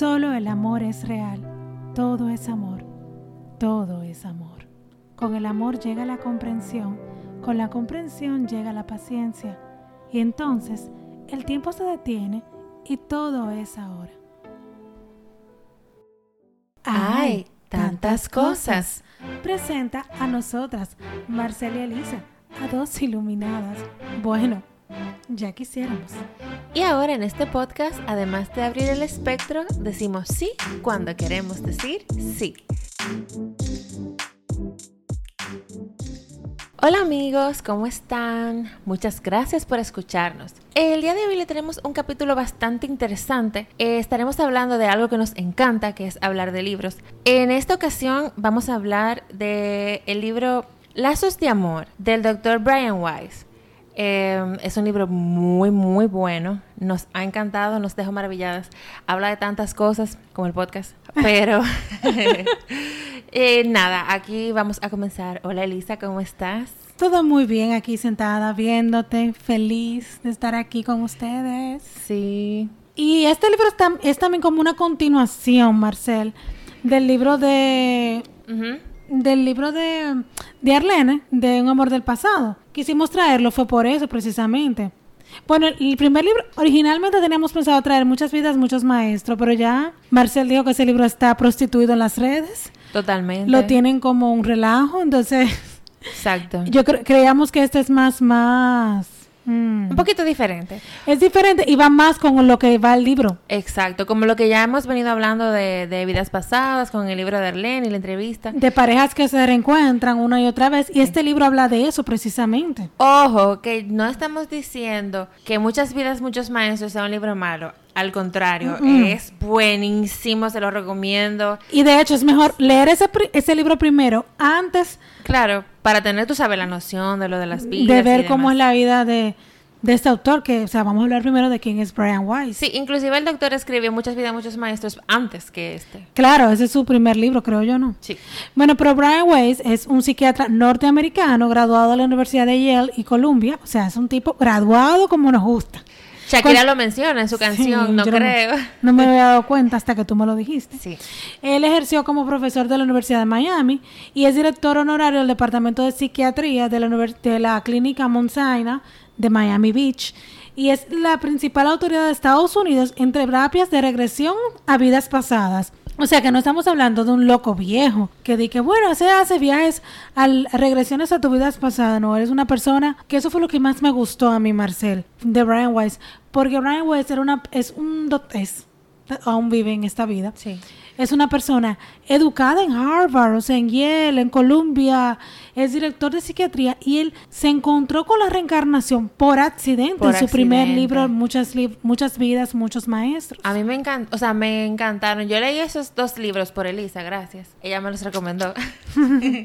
Solo el amor es real. Todo es amor. Todo es amor. Con el amor llega la comprensión. Con la comprensión llega la paciencia. Y entonces el tiempo se detiene y todo es ahora. ¡Ay! Tantas cosas. Presenta a nosotras, Marcela y Elisa, a dos iluminadas. Bueno, ya quisiéramos. Y ahora en este podcast, además de abrir el espectro, decimos sí cuando queremos decir sí. Hola amigos, ¿cómo están? Muchas gracias por escucharnos. El día de hoy le tenemos un capítulo bastante interesante. Eh, estaremos hablando de algo que nos encanta, que es hablar de libros. En esta ocasión vamos a hablar del el libro Lazos de Amor del doctor Brian Weiss. Eh, es un libro muy, muy bueno. Nos ha encantado, nos dejó maravilladas. Habla de tantas cosas como el podcast, pero eh, nada, aquí vamos a comenzar. Hola Elisa, ¿cómo estás? Todo muy bien aquí sentada, viéndote, feliz de estar aquí con ustedes. Sí. Y este libro está, es también como una continuación, Marcel, del libro de... Del libro de, de Arlene, de Un amor del pasado. Quisimos traerlo, fue por eso precisamente. Bueno, el primer libro, originalmente teníamos pensado traer muchas vidas, muchos maestros, pero ya Marcel dijo que ese libro está prostituido en las redes. Totalmente. Lo tienen como un relajo, entonces... Exacto. Yo cre creíamos que este es más, más... mm, Un poquito diferente. Es diferente y va más con lo que va el libro. Exacto, como lo que ya hemos venido hablando de, de vidas pasadas, con el libro de Arlene y la entrevista. De parejas que se reencuentran una y otra vez. Y este libro habla de eso precisamente. Ojo, que no estamos diciendo que muchas vidas, muchos maestros sea un libro malo. Al contrario, Mm-mm. es buenísimo, se lo recomiendo. Y de hecho es mejor leer ese, pri- ese libro primero antes Claro, para tener, tú sabes, la noción de lo de las vidas. de y ver cómo demás. es la vida de, de este autor. Que, o sea, vamos a hablar primero de quién es Brian Weiss. Sí, inclusive el doctor escribió muchas vidas, muchos maestros antes que este. Claro, ese es su primer libro, creo yo, ¿no? Sí. Bueno, pero Brian Weiss es un psiquiatra norteamericano graduado de la Universidad de Yale y Columbia. O sea, es un tipo graduado como nos gusta. Shakira Con- lo menciona en su canción, Sí, no creo. No me había dado cuenta hasta que tú me lo dijiste. Sí. Él ejerció como profesor de la Universidad de Miami y es director honorario del Departamento de Psiquiatría de la, univers- de la Clínica Mount Sinai de Miami Beach y es la principal autoridad de Estados Unidos en terapias de regresión a vidas pasadas. O sea que no estamos hablando de un loco viejo que di que bueno, se hace viajes al, regresiones a tu vidas pasadas. No, eres una persona que eso fue lo que más me gustó a mí, Marcel, de Brian Weiss. Porque Brian Weiss era una, es un es, aún vive en esta vida Sí. es una persona educada en Harvard, o sea, en Yale, en Columbia, es director de psiquiatría y él se encontró con la reencarnación por accidente Por en su primer libro, muchas, li- muchas vidas, muchos maestros. A mí me encantó, o sea, me encantaron. Yo leí esos dos libros por Elisa, gracias. Ella me los recomendó.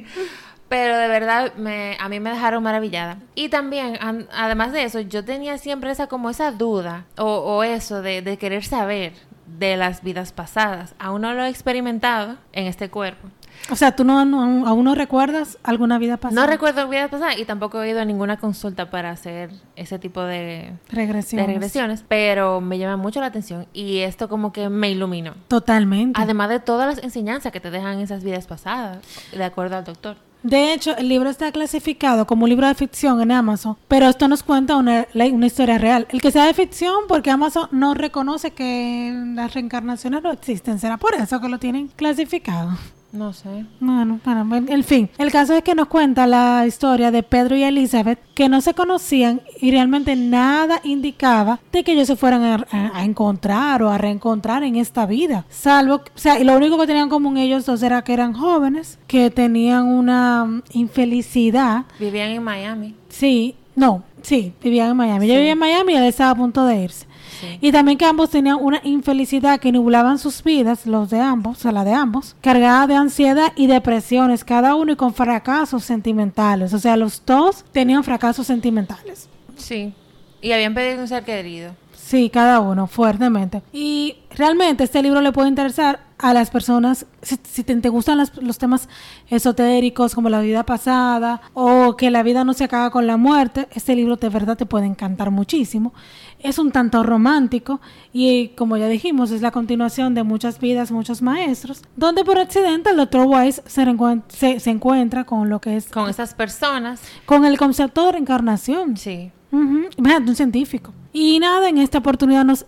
Pero de verdad, me, a mí me dejaron maravillada. Y también, an- además de eso, yo tenía siempre esa como esa duda o, o eso de, de querer saber de las vidas pasadas. Aún no lo he experimentado en este cuerpo. O sea, ¿tú no, no- aún no recuerdas alguna vida pasada? No recuerdo vidas pasadas y tampoco he ido a ninguna consulta para hacer ese tipo de, Regresiones. de regresiones. Pero me llama mucho la atención y esto como que me iluminó. Totalmente. Además de todas las enseñanzas que te dejan esas vidas pasadas, de acuerdo al doctor. De hecho, el libro está clasificado como un libro de ficción en Amazon, pero esto nos cuenta una, una historia real. El que sea de ficción, porque Amazon no reconoce que las reencarnaciones no existen. ¿Será por eso que lo tienen clasificado? No sé. Bueno, bueno, en en fin, el caso es que nos cuenta la historia de Pedro y Elizabeth que no se conocían y realmente nada indicaba de que ellos se fueran a, a- a encontrar o a reencontrar en esta vida. Salvo, o sea, y lo único que tenían en común ellos dos era que eran jóvenes, que tenían una mm, infelicidad. Vivían en Miami. Sí, no, sí, vivían en Miami. Yo vivía en Miami y él estaba a punto de irse. Sí. Y también que ambos tenían una infelicidad que nublaban sus vidas, los de ambos, o sea, la de ambos, cargada de ansiedad y depresiones, cada uno y con fracasos sentimentales. O sea, los dos tenían fracasos sentimentales. Sí. Y habían perdido un ser querido. Sí, cada uno, fuertemente. Y realmente este libro le puede interesar a las personas, si, te, gustan los temas esotéricos como la vida pasada o que la vida no se acaba con la muerte, este libro de verdad te puede encantar muchísimo. Es un tanto romántico y como ya dijimos, es la continuación de muchas vidas, muchos maestros, donde por accidente el doctor Weiss se, se, encuentra con lo que es... Con esas personas. Con el concepto de reencarnación. Sí. un científico. Y nada, en esta oportunidad, nos,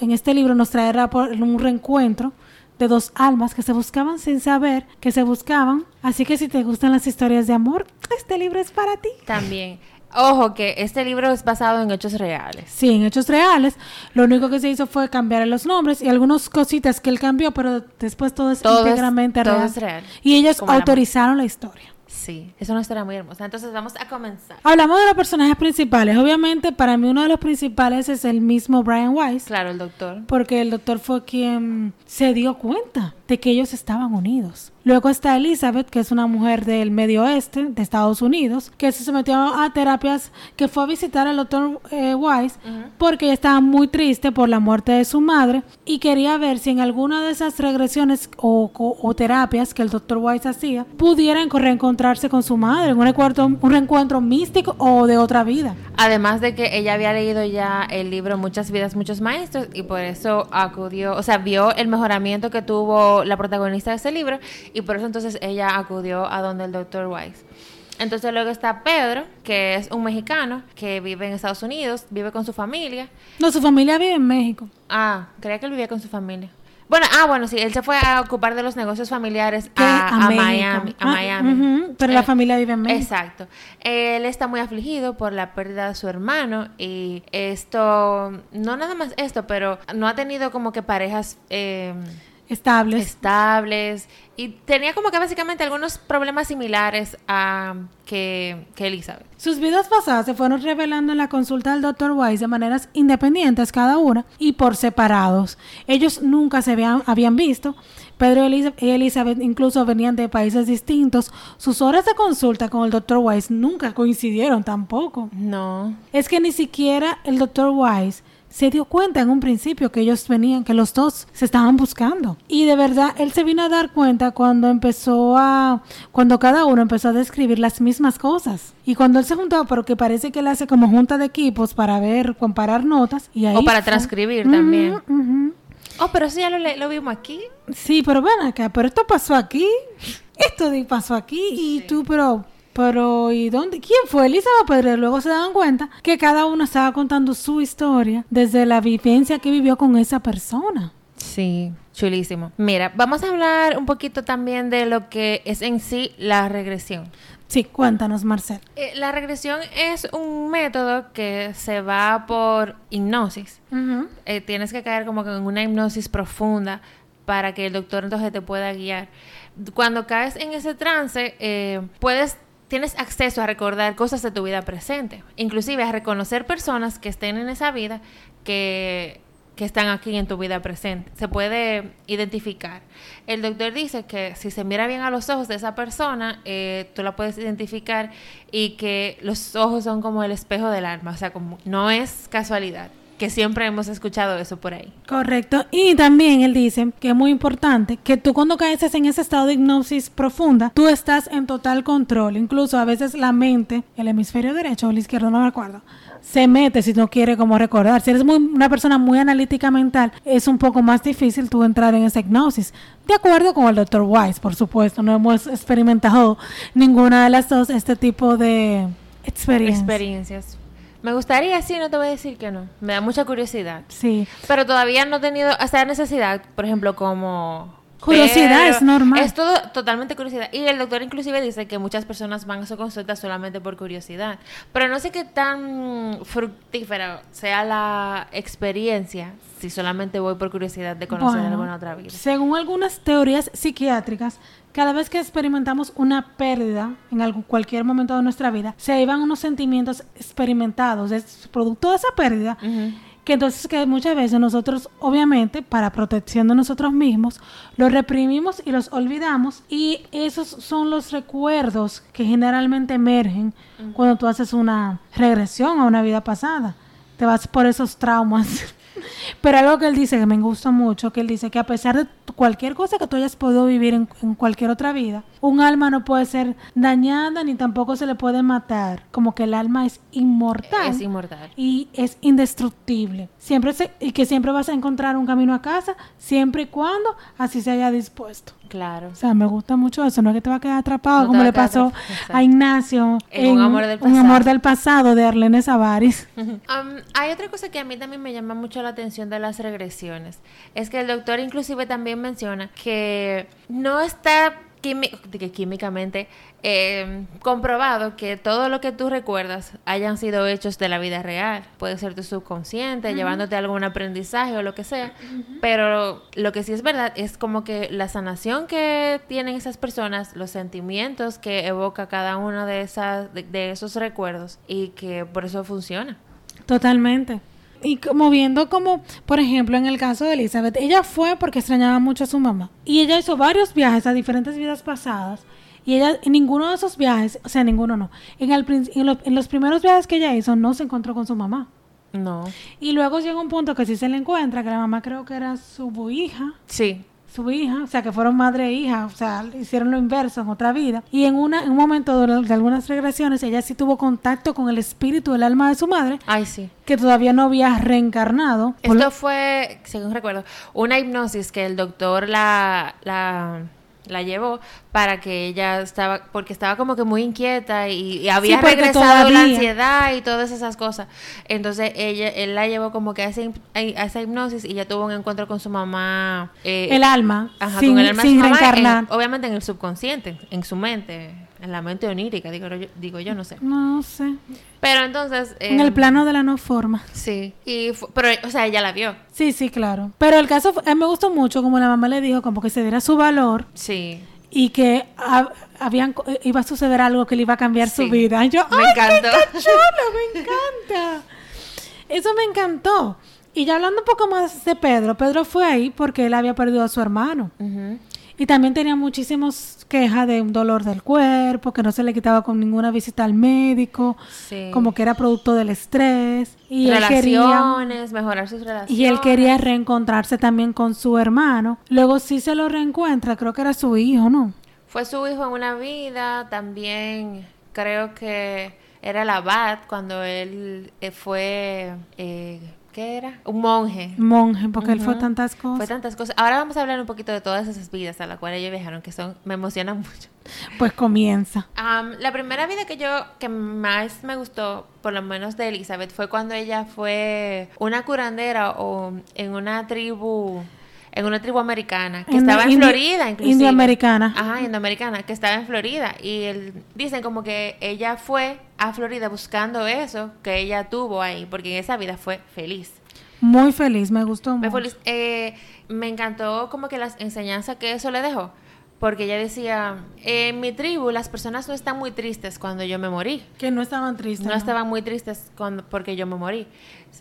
en este libro nos traerá por un reencuentro de dos almas que se buscaban sin saber que se buscaban. Así que si te gustan las historias de amor, este libro es para ti. También. Ojo, que este libro es basado en hechos reales. Sí, en hechos reales. Lo único que se hizo fue cambiar los nombres y algunas cositas que él cambió, pero después todo es íntegramente real. real. Y ellos autorizaron la historia. Sí, es una historia muy hermosa. Entonces vamos a comenzar. Hablamos de los personajes principales. Obviamente, para mí uno de los principales es el mismo Brian Weiss. Claro, el doctor. Porque el doctor fue quien se dio cuenta de que ellos estaban unidos. Luego está Elizabeth, que es una mujer del medio oeste de Estados Unidos, que se sometió a terapias, que fue a visitar al doctor eh, Weiss porque ella estaba muy triste por la muerte de su madre y quería ver si en alguna de esas regresiones o, terapias que el doctor Weiss hacía pudieran reencontrarse con su madre en un reencuentro, un reencuentro místico o de otra vida. Además de que ella había leído ya el libro Muchas vidas, muchos maestros y por eso acudió, o sea, vio el mejoramiento que tuvo la protagonista de ese libro y por eso entonces ella acudió a donde el doctor Weiss. Entonces luego está Pedro, que es un mexicano que vive en Estados Unidos, vive con su familia. No, su familia vive en México. Ah, creía que él vivía con su familia. Bueno, ah, bueno, sí, él se fue a ocupar de los negocios familiares a, Miami. A Miami. Ah, pero la eh, familia vive en México. Exacto. Él está muy afligido por la pérdida de su hermano y esto, no nada más esto, pero no ha tenido como que parejas... Eh, estables. Estables. Y tenía como que básicamente algunos problemas similares a que, que Elizabeth. Sus vidas pasadas se fueron revelando en la consulta del Dr. Weiss de maneras independientes cada una y por separados. Ellos nunca se habían, habían visto. Pedro y Elizabeth incluso venían de países distintos. Sus horas de consulta con el Dr. Weiss nunca coincidieron tampoco. No. Es que ni siquiera el Dr. Weiss se dio cuenta en un principio que ellos venían, que los dos se estaban buscando. Y de verdad, él se vino a dar cuenta cuando empezó a, cuando cada uno empezó a describir las mismas cosas. Y cuando él se juntó, porque parece que él hace como junta de equipos para ver, comparar notas. Y ahí o para transcribir también. Oh, pero eso ya lo, lo, vimos aquí. Sí, pero ven acá, pero esto pasó aquí, esto pasó aquí, y tú, pero pero, ¿y dónde? ¿Quién fue Elizabeth Pedro? Luego se dan cuenta que cada uno estaba contando su historia desde la vivencia que vivió con esa persona. Sí, chulísimo. Mira, vamos a hablar un poquito también de lo que es en sí la regresión. Sí, cuéntanos, Marcel. Eh, la regresión es un método que se va por hipnosis. Eh, tienes que caer como que en una hipnosis profunda para que el doctor entonces te pueda guiar. Cuando caes en ese trance, eh, puedes tienes acceso a recordar cosas de tu vida presente, inclusive a reconocer personas que estén en esa vida que, están aquí en tu vida presente. Se puede identificar. El doctor dice que si se mira bien a los ojos de esa persona, eh, tú la puedes identificar y que los ojos son como el espejo del alma, o sea, no es casualidad que siempre hemos escuchado eso por ahí. Correcto. Y también él dice que es muy importante que tú cuando caes en ese estado de hipnosis profunda, tú estás en total control. Incluso a veces la mente, el hemisferio derecho o el izquierdo, no me acuerdo, se mete si no quiere como recordar. Si eres muy, una persona muy analítica mental, es un poco más difícil tú entrar en esa hipnosis. De acuerdo con el doctor Weiss, por supuesto. No hemos experimentado ninguna de las dos este tipo de experiencias. Me gustaría, sí, no te voy a decir que no. Me da mucha curiosidad. Sí. Pero todavía no he tenido esa necesidad, por ejemplo, como... Curiosidad es normal. Es todo totalmente curiosidad. Y el doctor inclusive dice que muchas personas van a su consulta solamente por curiosidad. Pero no sé qué tan fructífera sea la experiencia si solamente voy por curiosidad de conocer alguna otra vida. Según algunas teorías psiquiátricas, cada vez que experimentamos una pérdida en algún, cualquier momento de nuestra vida, se iban unos sentimientos experimentados, es producto de esa pérdida, que entonces que muchas veces nosotros, obviamente, para protección de nosotros mismos, los reprimimos y los olvidamos y esos son los recuerdos que generalmente emergen cuando tú haces una regresión a una vida pasada. Te vas por esos traumas Pero algo que él dice que me gusta mucho, que él dice que a pesar de cualquier cosa que tú hayas podido vivir en, en cualquier otra vida, un alma no puede ser dañada ni tampoco se le puede matar. Como que el alma es inmortal. Es inmortal. Y es indestructible. Siempre se, y que siempre vas a encontrar un camino a casa, siempre y cuando así se haya dispuesto. Claro. O sea, me gusta mucho eso, no es que te va a quedar atrapado No como le pasó atrapado, a Ignacio En Un amor del Un pasado. amor del pasado de Arlene Savaris. Um, hay otra cosa que a mí también me llama mucho la atención de las regresiones. Es que el doctor inclusive también menciona que no está que químicamente eh, comprobado que todo lo que tú recuerdas hayan sido hechos de la vida real. Puede ser tu subconsciente, llevándote a algún aprendizaje o lo que sea. Pero lo que sí es verdad es como que la sanación que tienen esas personas, los sentimientos que evoca cada uno de, esas, de- de esos recuerdos y que por eso funciona. Totalmente. Y como viendo como, por ejemplo, en el caso de Elizabeth, ella fue porque extrañaba mucho a su mamá. Y ella hizo varios viajes a diferentes vidas pasadas. Y ella, en ninguno de esos viajes, o sea, ninguno no. En, el, en, los, en los primeros viajes que ella hizo, no se encontró con su mamá. No. Y luego llega un punto que sí se le encuentra, que la mamá creo que era su hija. Sí. Su hija, o sea, que fueron madre e hija, o sea, hicieron lo inverso en otra vida. Y en, una, en un momento de, de algunas regresiones, ella sí tuvo contacto con el espíritu del alma de su madre, Ay, sí. que todavía no había reencarnado. Esto fue, según recuerdo, una hipnosis que el doctor la, la, la llevó para que ella estaba, porque estaba como que muy inquieta y, y había Sí, regresado la ansiedad y todas esas cosas. Entonces ella, él la llevó como que a, ese a esa hipnosis y ya tuvo un encuentro con su mamá. eh, el alma, Ajá, sin, con el alma de sin su mamá, reencarnar. en- obviamente en el subconsciente, en su mente, en la mente onírica, digo yo, digo yo no sé. No sé. Pero entonces... En eh, el plano de la no forma. Sí, y pero, o sea, ella la vio. Sí, sí, claro. Pero el caso, fue- a mí me gustó mucho como la mamá le dijo, como que se diera su valor Sí. y que ha- habían, eh, iba a suceder algo que le iba a cambiar Sí. su vida. Y yo, Me ¡ay, encantó. qué chulo! Me encanta. Eso me encantó. Y ya hablando un poco más de Pedro, Pedro fue ahí porque él había perdido a su hermano. Y también tenía muchísimas quejas de un dolor del cuerpo, que no se le quitaba con ninguna visita al médico, Sí. como que era producto del estrés. Y él quería, relaciones, mejorar sus relaciones. y él quería reencontrarse también con su hermano. Luego sí se lo reencuentra, creo que era su hijo, ¿no? Fue su hijo en una vida, también creo que era el abad cuando él eh, fue, eh, ¿qué era? Un monje. Monje, porque él fue tantas cosas. Fue tantas cosas. Ahora vamos a hablar un poquito de todas esas vidas a las cuales ellos viajaron, que son, me emocionan mucho. Pues comienza. Am, la primera vida que yo, que más me gustó, por lo menos de Elizabeth, fue cuando ella fue una curandera o en una tribu, en una tribu americana, que estaba en Florida, inclusive. indioamericana. Ajá, indoamericana, que estaba en Florida. Y él- dicen como que ella fue a Florida buscando eso que ella tuvo ahí, porque en esa vida fue feliz. Muy feliz, me gustó mucho. Eh, me encantó como que las enseñanzas que eso le dejó. Porque ella decía, en mi tribu las personas no están muy tristes cuando yo me morí. Que no estaban tristes. No estaban muy tristes cuando, porque yo me morí,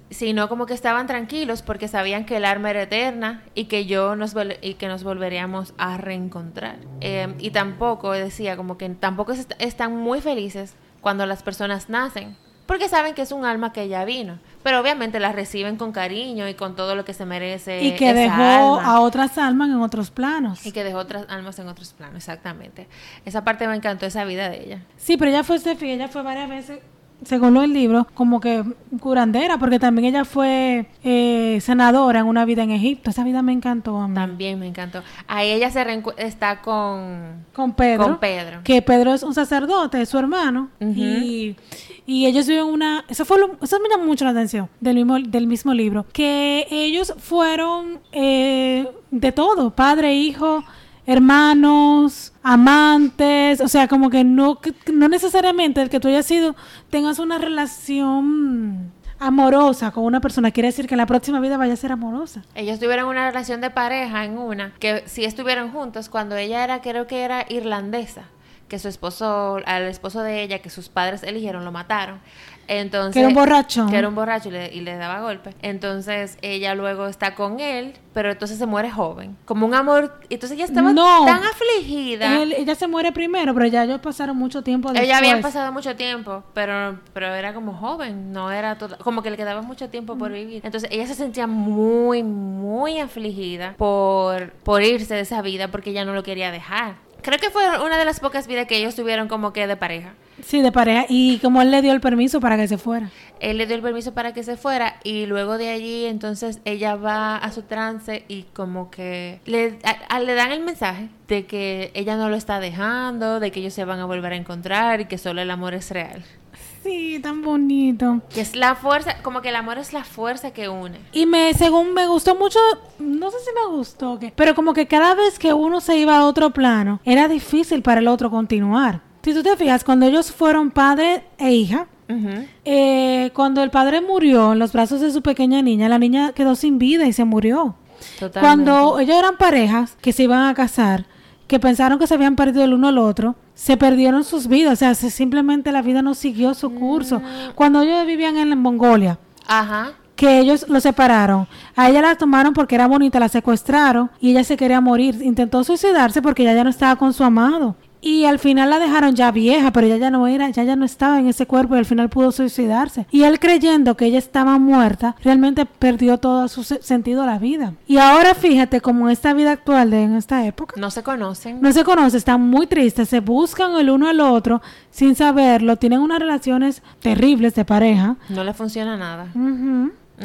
sino como que estaban tranquilos porque sabían que el alma era eterna y que yo nos y que nos volveríamos a reencontrar. Eh, y tampoco decía como que tampoco est- están muy felices cuando las personas nacen, porque saben que es un alma que ya vino, pero obviamente la reciben con cariño y con todo lo que se merece. Y que esa dejó alma. a otras almas en otros planos. y que dejó otras almas en otros planos, exactamente. Esa parte me encantó, esa vida de ella. Sí, pero ella fue, Steffi, ella fue varias veces, según lo del libro, como que curandera, porque también ella fue eh, senadora en una vida en Egipto. Esa vida me encantó a mí. También me encantó. Ahí ella se está con Con Pedro. Con Pedro. Que Pedro es un sacerdote, es su hermano. Y, y ellos viven una... Eso, fue lo- eso me llamó mucho la atención del mismo, del mismo libro. Que ellos fueron eh, de todo, padre, hijo, hermanos, amantes. O sea, como que no, que no necesariamente el que tú hayas sido, tengas una relación amorosa con una persona. Quiere decir que en la próxima vida vaya a ser amorosa. Ellos tuvieron una relación de pareja en una, que sí estuvieron juntos cuando ella era, creo que era irlandesa, que su esposo, al esposo de ella, que sus padres eligieron, lo mataron. Entonces, Que era un borracho. Que era un borracho y le, y le daba golpes. Entonces ella luego está con él, pero entonces se muere joven. Como un amor. Entonces ella estaba No. tan afligida. Él- ella se muere primero, pero ya ellos pasaron mucho tiempo después. Ella había pasado mucho tiempo, pero, pero era como joven, no era todo, como que le quedaba mucho tiempo por vivir. Entonces ella se sentía muy, muy afligida por, por irse de esa vida porque ella no lo quería dejar. Creo que fue una de las pocas vidas que ellos tuvieron como que de pareja. Sí, de pareja. Y como él le dio el permiso para que se fuera. Él le dio el permiso para que se fuera y luego de allí entonces ella va a su trance y como que le, a- a- le dan el mensaje de que ella no lo está dejando, de que ellos se van a volver a encontrar y que solo el amor es real. Sí, tan bonito. Que es la fuerza, como que el amor es la fuerza que une. Y me, según me gustó mucho, no sé si me gustó, qué, pero como que cada vez que uno se iba a otro plano, era difícil para el otro continuar. Si tú te fijas, cuando ellos fueron padre e hija, Ujú. eh, cuando el padre murió en los brazos de su pequeña niña, la niña quedó sin vida y se murió. Totalmente. Cuando ellos eran parejas que se iban a casar, que pensaron que se habían perdido el uno al otro, se perdieron sus vidas, o sea, se- simplemente la vida no siguió su curso. Cuando ellos vivían en Mongolia, Ajá. que ellos lo separaron. A ella la tomaron porque era bonita, la secuestraron y ella se quería morir. Intentó suicidarse porque ella ya no estaba con su amado. Y al final la dejaron ya vieja, pero ella ya no era, ya ya no estaba en ese cuerpo y al final pudo suicidarse. Y él creyendo que ella estaba muerta, realmente perdió todo su se- sentido a la vida. Y ahora fíjate como esta vida actual de en esta época. No se conocen. No se conoce, están muy tristes, se buscan el uno al otro sin saberlo, tienen unas relaciones terribles de pareja. No le funciona nada.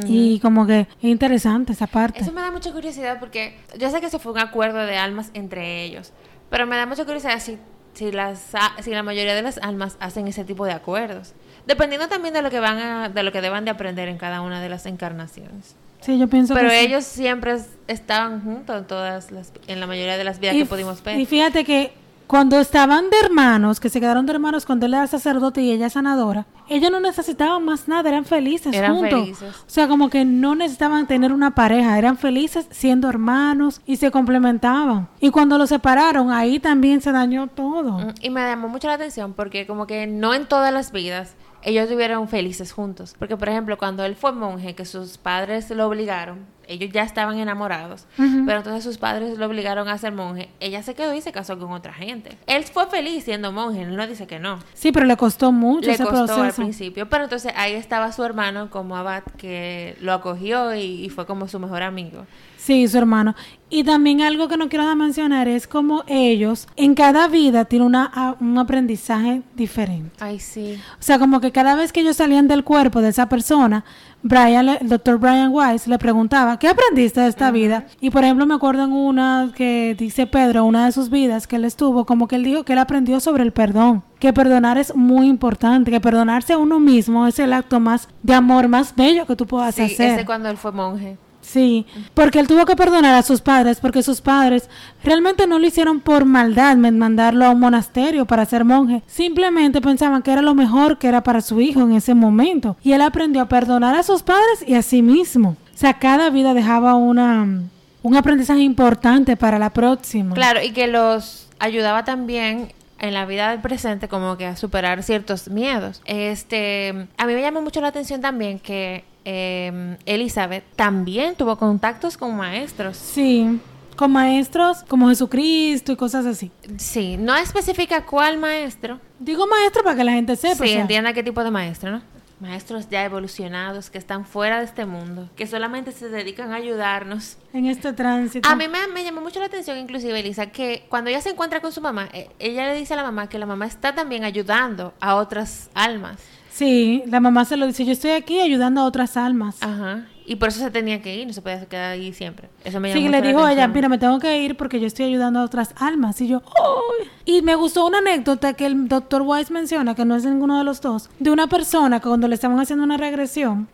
Y como que es interesante esa parte. Eso me da mucha curiosidad porque yo sé que eso fue un acuerdo de almas entre ellos, pero me da mucha curiosidad si, si, las, a- si la mayoría de las almas hacen ese tipo de acuerdos, dependiendo también de lo que van a, de lo que deban de aprender en cada una de las encarnaciones. Sí, yo pienso Pero que sí. ellos siempre es- estaban juntos en todas las, en la mayoría de las vidas y, que pudimos ver. y fíjate que cuando estaban de hermanos, que se quedaron de hermanos cuando él era sacerdote y ella sanadora, ellos no necesitaban más nada, eran felices Eran juntos. felices. O sea, como que no necesitaban tener una pareja, eran felices siendo hermanos y se complementaban. Y cuando los separaron, ahí también se dañó todo. Mm, Y me llamó mucho la atención porque como que no en todas las vidas ellos estuvieron felices juntos. Porque, por ejemplo, cuando él fue monje, que sus padres lo obligaron, ellos ya estaban enamorados, pero entonces sus padres lo obligaron a ser monje, ella se quedó y se casó con otra gente. Él fue feliz siendo monje, él no dice que no. Sí, pero le costó mucho Le ese costó al proceso. principio, pero entonces ahí estaba su hermano como abad que lo acogió y, y fue como su mejor amigo. Sí, su hermano. Y también algo que no quiero dejar mencionar es como ellos en cada vida tienen una, un aprendizaje diferente. Ay, sí. O sea, como que cada vez que ellos salían del cuerpo de esa persona, Brian, el doctor Brian Weiss le preguntaba, ¿qué aprendiste de esta vida? Y por ejemplo, me acuerdo en una que dice Pedro, una de sus vidas que él estuvo, como que él dijo que él aprendió sobre el perdón, que perdonar es muy importante, que perdonarse a uno mismo es el acto más de amor más bello que tú puedas Sí, hacer. ese cuando él fue monje. Sí, porque él tuvo que perdonar a sus padres, porque sus padres realmente no lo hicieron por maldad, mandarlo a un monasterio para ser monje. Simplemente pensaban que era lo mejor que era para su hijo en ese momento. Y él aprendió a perdonar a sus padres y a sí mismo. O sea, cada vida dejaba una, un aprendizaje importante para la próxima. Claro, y que los ayudaba también en la vida del presente como que a superar ciertos miedos. Este, a mí me llamó mucho la atención también que eh, Elizabeth también tuvo contactos con maestros. Sí, con maestros como Jesucristo y cosas así. Sí, no especifica cuál maestro. Digo maestro para que la gente sepa. Sí, o sea. entienda qué tipo de maestro, ¿no? Maestros ya evolucionados que están fuera de este mundo, que solamente se dedican a ayudarnos. En este tránsito. A mí me, me llamó mucho la atención, inclusive, Elisa, que cuando ella se encuentra con su mamá, eh, ella le dice a la mamá que la mamá está también ayudando a otras almas. Sí, la mamá se lo dice, yo estoy aquí ayudando a otras almas. Ajá. Y por eso se tenía que ir, no se podía quedar ahí siempre. Eso me llamó Sí, le dijo a ella, mira, me tengo que ir porque yo estoy ayudando a otras almas. Y yo, ¡ay! Y me gustó una anécdota que el doctor Weiss menciona, que no es ninguno de los dos, de una persona que cuando le estaban haciendo una regresión,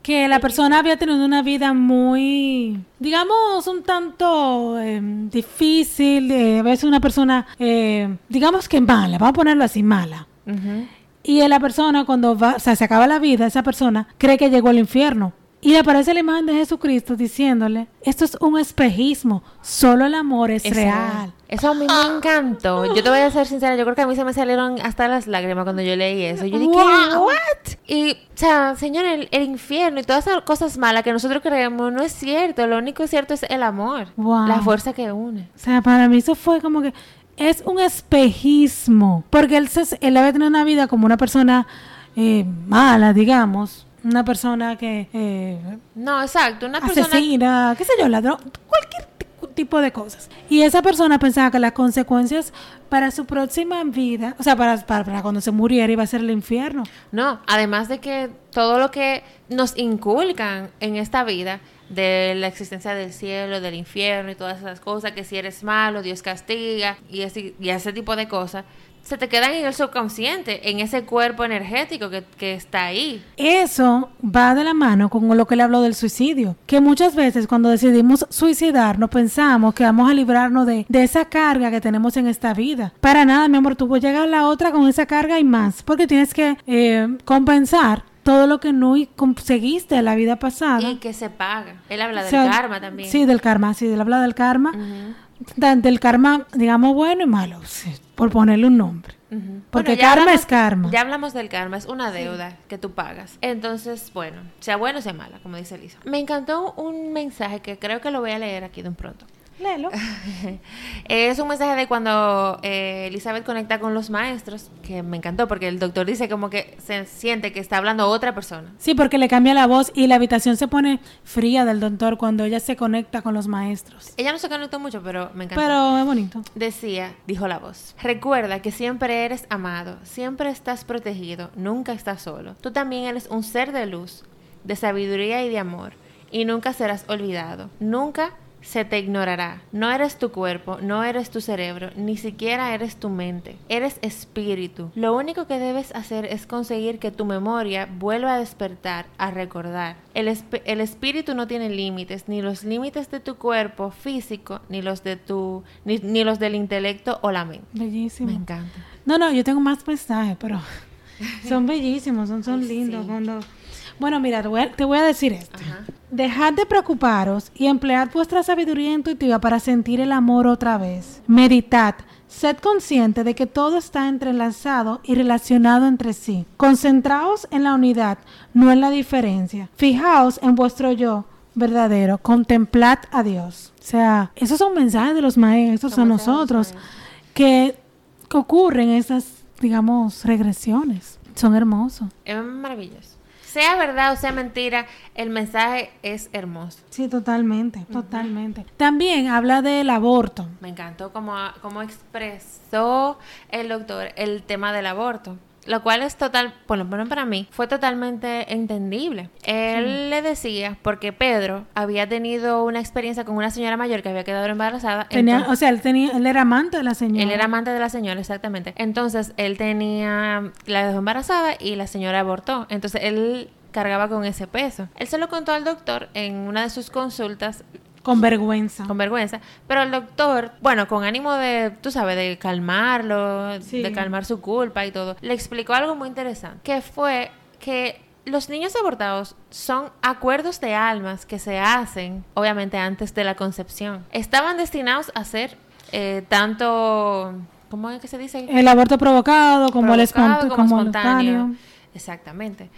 que la persona había tenido una vida muy, digamos, un tanto eh, difícil, eh, a veces una persona, eh, digamos que mala, vamos a ponerlo así, mala. Y la persona cuando va, o sea, se acaba la vida, esa persona cree que llegó al infierno. Y le aparece la imagen de Jesucristo diciéndole, esto es un espejismo, solo el amor es, real. Eso a mí me encantó. Yo te voy a ser sincera, yo creo que a mí se me salieron hasta las lágrimas cuando yo leí eso. Yo dije, ¿what? Y, o sea, señor, el, infierno y todas esas cosas malas que nosotros creemos no es cierto. Lo único cierto es el amor, la fuerza que une. O sea, para mí eso fue como que es un espejismo. Porque él, se, él había tenido una vida como una persona eh, mala, digamos una persona que... Eh, no, exacto, una persona... Asesina, qué sé yo, ladrón, cualquier tipo de cosas. Y esa persona pensaba que las consecuencias para su próxima vida, o sea, para, para, cuando se muriera iba a ser el infierno. No, además de que todo lo que nos inculcan en esta vida, de la existencia del cielo, del infierno y todas esas cosas, que si eres malo, Dios castiga y ese, y ese tipo de cosas, se te quedan en el subconsciente, en ese cuerpo energético que, que, está ahí. Eso va de la mano con lo que le habló del suicidio, que muchas veces cuando decidimos suicidarnos pensamos que vamos a librarnos de, de esa carga que tenemos en esta vida. Para nada, mi amor, tú vas a llegar a la otra con esa carga y más, porque tienes que eh, compensar todo lo que no conseguiste en la vida pasada. Y que se paga. Él habla del karma también. Sí, del karma, sí, él habla del karma. Del karma, digamos, bueno y malo. Sí por ponerle un nombre. Porque karma es karma. Ya hablamos del karma, es una deuda que tú pagas. Entonces, bueno, sea bueno o sea mala, como dice Elisa. Me encantó un mensaje que creo que lo voy a leer aquí de un pronto. es un mensaje de cuando eh, Elizabeth conecta con los maestros, que me encantó porque el doctor dice como que se siente que está hablando otra persona. Sí, porque le cambia la voz y la habitación se pone fría del doctor cuando ella se conecta con los maestros. Ella no se conectó mucho, pero me encantó. Pero es bonito. Decía, dijo la voz, recuerda que siempre eres amado, siempre estás protegido, nunca estás solo. Tú también eres un ser de luz, de sabiduría y de amor, y nunca serás olvidado. Nunca se te ignorará. No eres tu cuerpo, no eres tu cerebro, ni siquiera eres tu mente. Eres espíritu. Lo único que debes hacer es conseguir que tu memoria vuelva a despertar, a recordar. El, espíritu no tiene límites, ni los límites de tu cuerpo físico, ni los de tu, ni, los del intelecto o la mente. Bellísimo. Me encanta. No, no, yo tengo más mensajes, pero son bellísimos, son, son lindos. Cuando bueno, mira, te voy a, decir esto. Dejad de preocuparos y emplead vuestra sabiduría intuitiva para sentir el amor otra vez. Meditad. Sed consciente de que todo está entrelazado y relacionado entre sí. Concentraos en la unidad, no en la diferencia. Fijaos en vuestro yo verdadero. Contemplad a Dios. O sea, esos son mensajes de los maestros a nosotros que, que ocurren esas, digamos, regresiones. Son hermosos. Es maravilloso sea verdad o sea mentira, el mensaje es hermoso. Sí, totalmente, totalmente. También habla del aborto. Me encantó cómo, cómo expresó el doctor el tema del aborto lo cual es total, por lo menos para mí, fue totalmente entendible. Él le decía, porque Pedro había tenido una experiencia con una señora mayor que había quedado embarazada. o sea, él, tenía, él era amante de la señora. Él era amante de la señora, exactamente. Entonces, él tenía, la dejó embarazada y la señora abortó. Entonces, él cargaba con ese peso. Él se lo contó al doctor en una de sus consultas con vergüenza. Con vergüenza. Pero el doctor, bueno, con ánimo de, tú sabes, de calmarlo, de calmar su culpa y todo, le explicó algo muy interesante, que fue que los niños abortados son acuerdos de almas que se hacen, obviamente, antes de la concepción. Estaban destinados a ser eh, tanto... ¿Cómo es que se dice? El aborto provocado, como, el, espontáneo. Exactamente.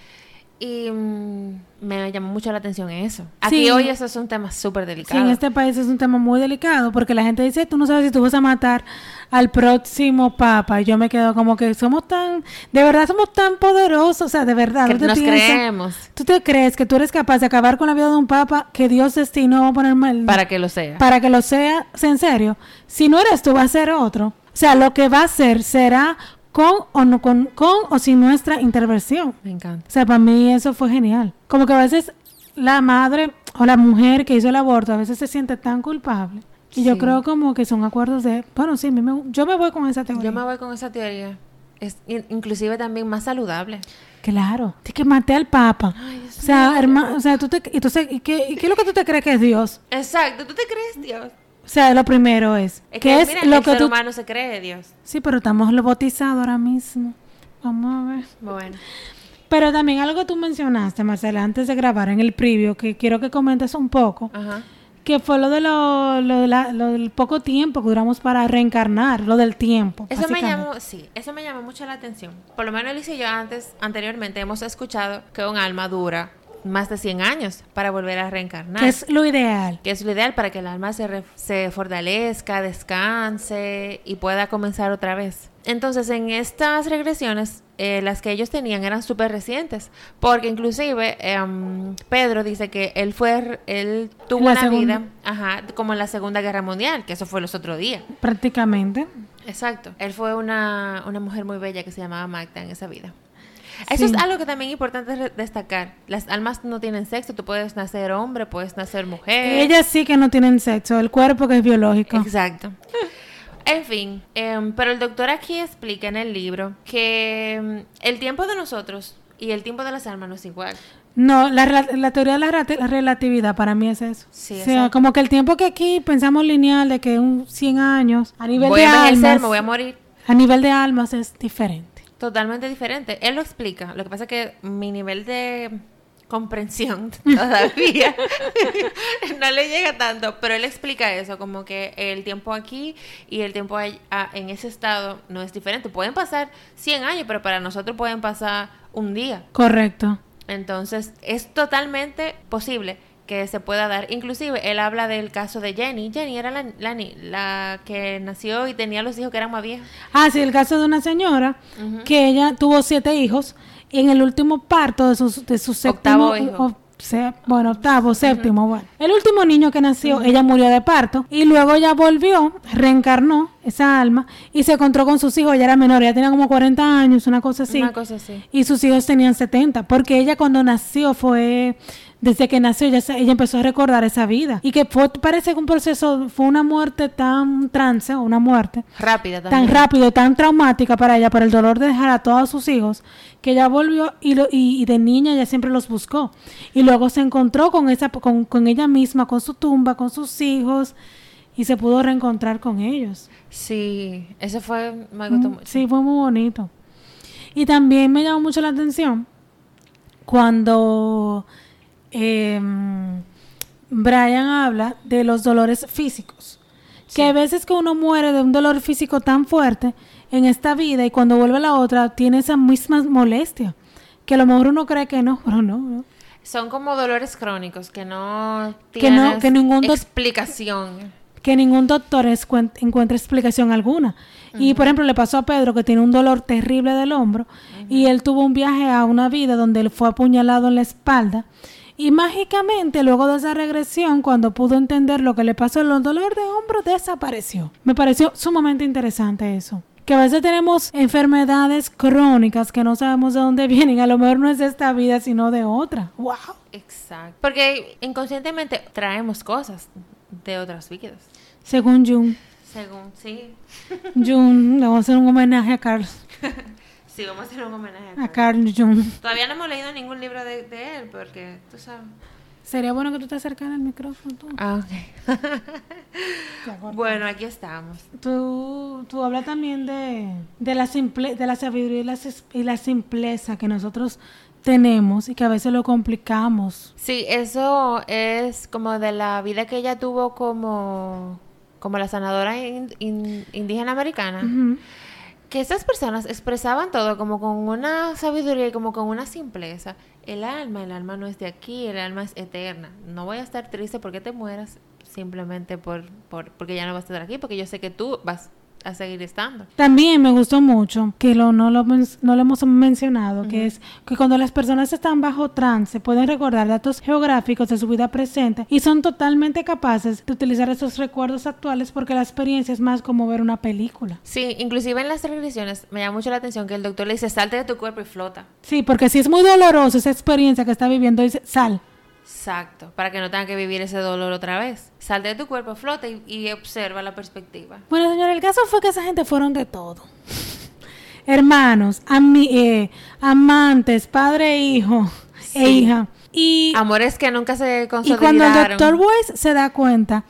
Y mm, me llamó mucho la atención eso. Aquí hoy eso es un tema súper delicado. Sí, en este país es un tema muy delicado porque la gente dice, tú no sabes si tú vas a matar al próximo papa. Y yo me quedo como que somos tan, de verdad somos tan poderosos, o sea, de verdad. Que nos creemos. ¿Tú te crees que tú eres capaz de acabar con la vida de un papa que Dios destinó a poner mal? Para que lo sea. Para que lo sea, en serio. Si no eres tú, va a ser otro. O sea, lo que va a ser será con o no con, con o sin nuestra intervención. Me encanta. O sea, para mí eso fue genial. Como que a veces la madre o la mujer que hizo el aborto a veces se siente tan culpable. Y yo creo como que son acuerdos de, bueno, sí, yo me voy con esa teoría. Yo me voy con esa teoría. Es inclusive también más saludable. Claro, es que maté al Papa. o sea, hermano, o sea, tú te, entonces, ¿y qué, ¿y qué es lo que tú te crees que es Dios? Exacto, tú te crees Dios. O sea, lo primero es, es que, es lo el que ser humano se cree Dios. Sí, pero estamos bautizados ahora mismo. Vamos a ver. Bueno. Pero también algo que tú mencionaste, Marcela, antes de grabar en el preview, que quiero que comentes un poco, Ajá. que fue lo de lo, lo de la- lo del poco tiempo que duramos para reencarnar, lo del tiempo. Eso me llamó, sí, eso me llamó mucho la atención. Por lo menos Liz y yo antes, anteriormente hemos escuchado que un alma dura más de 100 años para volver a reencarnar. Que es lo ideal. que es lo ideal para que el alma se, re- se fortalezca, descanse y pueda comenzar otra vez. Entonces, en estas regresiones, eh, las que ellos tenían eran súper recientes, porque inclusive em, Pedro dice que él fue, él tuvo La una segunda. vida, ajá, como en la Segunda Guerra Mundial, que eso fue los otros días. Prácticamente. Exacto. Él fue una, una mujer muy bella que se llamaba Magda en esa vida. Eso Sí. es algo que también es importante destacar. Las almas no tienen sexo. Tú puedes nacer hombre, puedes nacer mujer. Ellas sí que no tienen sexo, el cuerpo que es biológico. Exacto. En fin, em, pero el doctor aquí explica en el libro que em, el tiempo de nosotros y el tiempo de las almas no es igual. No, la, la teoría de la relatividad para mí es eso. Sí, o sea, como que el tiempo que aquí pensamos lineal de que un 100 años, a nivel Voy de a almas, me voy a morir. a nivel de almas es diferente. Totalmente diferente. Él lo explica. Lo que pasa es que mi nivel de comprensión todavía no le llega tanto, pero él explica eso, como que el tiempo aquí y el tiempo ah, en ese estado no es diferente. Pueden pasar 100 años, pero para nosotros pueden pasar un día. Correcto. Entonces, es totalmente posible que se pueda dar. Inclusive, él habla del caso de Jenny. Jenny era la, la, ni- la que nació y tenía los hijos que eran más viejos. Ah, sí, el caso de una señora que ella tuvo siete hijos y en el último parto de su, de su séptimo, Octavo hijo. o se- bueno, octavo, séptimo, bueno. El último niño que nació, ella murió de parto y luego ella volvió, reencarnó esa alma y se encontró con sus hijos, ella era menor, ella tenía como 40 años, una cosa así. Una cosa así. Y sus hijos tenían 70, porque ella cuando nació fue, desde que nació, ella, ella empezó a recordar esa vida. Y que fue, parece que un proceso, fue una muerte tan trance, o una muerte, Rápida tan también. rápido, tan traumática para ella, por el dolor de dejar a todos sus hijos, que ella volvió y, lo- y, y de niña ella siempre los buscó. Y luego se encontró con, esa, con, con ella misma, con su tumba, con sus hijos, y se pudo reencontrar con ellos. Sí, eso fue, me gustó Mm, mucho. Sí, fue muy bonito. Y también me llamó mucho la atención cuando em, Brian habla de los dolores físicos. Sí. Que hay veces que uno muere de un dolor físico tan fuerte en esta vida y cuando vuelve a la otra tiene esa misma molestia. Que a lo mejor uno cree que no, pero no. no. Son como dolores crónicos que no Que tienen no- que ningún explicación. que ningún doctor encuentre explicación alguna. Y por ejemplo, le pasó a Pedro que tiene un dolor terrible del hombro y él tuvo un viaje a una vida donde él fue apuñalado en la espalda. Y mágicamente, luego de esa regresión, cuando pudo entender lo que le pasó, el dolor de hombro desapareció. Me pareció sumamente interesante eso. Que a veces tenemos enfermedades crónicas que no sabemos de dónde vienen. A lo mejor no es de esta vida, sino de otra. ¡Wow! Exacto. Porque inconscientemente traemos cosas de otras vidas. Según Jung. Según, sí. Jung, le vamos a hacer un homenaje a Carl, Sí, vamos a hacer un homenaje a a Carl. Jung. Todavía no hemos leído ningún libro de, de él porque, tú sabes. Sería bueno que tú te acercaras al micrófono. Tú, Ah, ok. Bueno, aquí estamos. tú, tú hablas también de, de, la simple, de la sabiduría y la, y la simpleza que nosotros tenemos y que a veces lo complicamos. Sí, eso es como de la vida que ella tuvo como, como la sanadora in- in- indígena americana. Ujú. Que esas personas expresaban todo como con una sabiduría y como con una simpleza. El alma, el alma no es de aquí, el alma es eterna. No voy a estar triste porque te mueras simplemente por, por porque ya no vas a estar aquí, porque yo sé que tú vas a seguir estando. También me gustó mucho, que lo, no, lo, no lo hemos mencionado, que es que cuando las personas están bajo trance pueden recordar datos geográficos de su vida presente y son totalmente capaces de utilizar esos recuerdos actuales porque la experiencia es más como ver una película. Sí, inclusive en las regresiones me llama mucho la atención que el doctor le dice, salte de tu cuerpo y flota. Sí, porque si es muy doloroso esa experiencia que está viviendo, dice, sal. Exacto, para que no tengan que vivir ese dolor otra vez. Salte de tu cuerpo, flota y, y observa la perspectiva. Bueno, señor, el caso fue que esa gente fueron de todo. Hermanos, ami- eh, amantes, padre e hijo, e hija. Y, Amores que nunca se y consolidaron. cuando el doctor Weiss se da cuenta,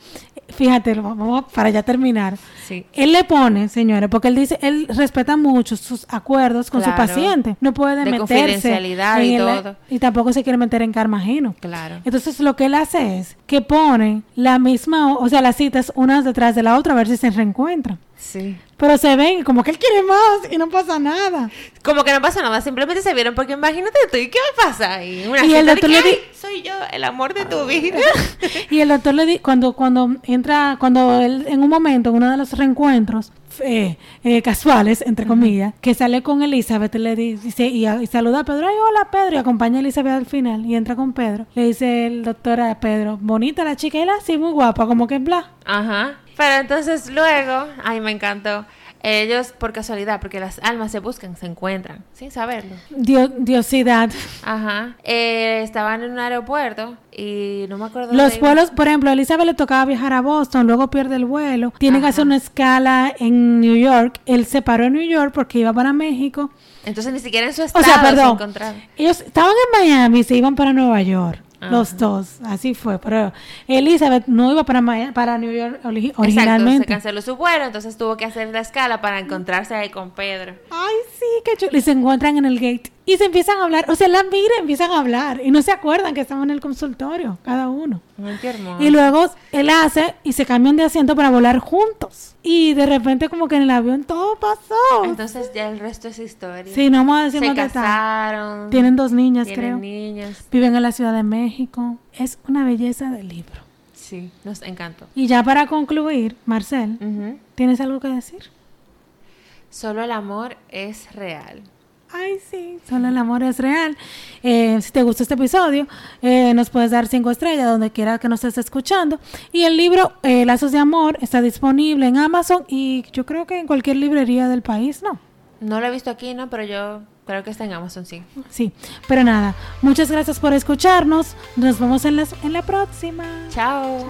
fíjate, vamos para ya terminar. Sí. Él le pone, señores, porque él dice, él respeta mucho sus acuerdos con su paciente. No puede De meterse. confidencialidad y el- todo. y tampoco se quiere meter en karma ajeno. Claro. Entonces lo que él hace es que pone la misma, o sea, las citas unas detrás de la otra a ver si se reencuentran. Sí. Pero se ven como que él quiere más y no pasa nada. Como que no pasa nada, simplemente se vieron porque imagínate tú, ¿y qué me pasa? Y, una Y el de doctor que, le di- "Ay, soy yo, el amor de tu vida. Y el doctor le di cuando cuando entra cuando él en un momento en uno de los reencuentros eh, eh, casuales entre comillas que sale con Elizabeth le di- dice y, a- y saluda a Pedro ay hola Pedro y acompaña a Elizabeth al final y entra con Pedro le dice el doctor a Pedro bonita la chica y así muy guapa como que bla Ajá. Pero entonces luego, ay, me encantó. Ellos, por casualidad, porque las almas se buscan, se encuentran, sin saberlo. Dio- diosidad Ajá. Eh, estaban en un aeropuerto y no me acuerdo. los vuelos por ejemplo a Elizabeth le tocaba viajar a Boston luego pierde el vuelo tiene que hacer una escala en New York él se paró en New York porque iba para México Entonces ni siquiera en su O estado sea, se perdón. encontraron. Ellos estaban en Miami y se iban para Nueva York. Ajá. Los dos, así fue. Pero Elizabeth no iba para, para New York ori- Exacto, se originalmente. canceló su vuelo, entonces tuvo que hacer la escala para encontrarse ahí con Pedro. Ay, sí, qué chulo. Y se encuentran en el gate. Y se empiezan a hablar. O sea, la mira y empiezan a hablar. Y no se acuerdan que estaban en el consultorio, cada uno. Ay, qué hermoso. Y luego él hace y se cambian de asiento para volar juntos. Y de repente, como que en el avión todo pasó. Entonces ya el resto es historia. Sí, no vamos a decir se más casaron. Tienen dos niñas, tienen creo. niños. Viven en la Ciudad de México. Es una belleza del libro. Sí, nos encantó. Y ya para concluir, Marcel. ¿tienes algo que decir? Solo el amor es real. Ay, sí, solo el amor es real. Eh, si te gustó este episodio, eh, nos puedes dar cinco estrellas donde quiera que nos estés escuchando. Y el libro eh, Lazos de Amor está disponible en Amazon y yo creo que en cualquier librería del país, ¿no? No lo he visto aquí, ¿no? Pero yo creo que está en Amazon, sí. Sí, pero nada, muchas gracias por escucharnos. Nos vemos en, las, en la próxima. Chao.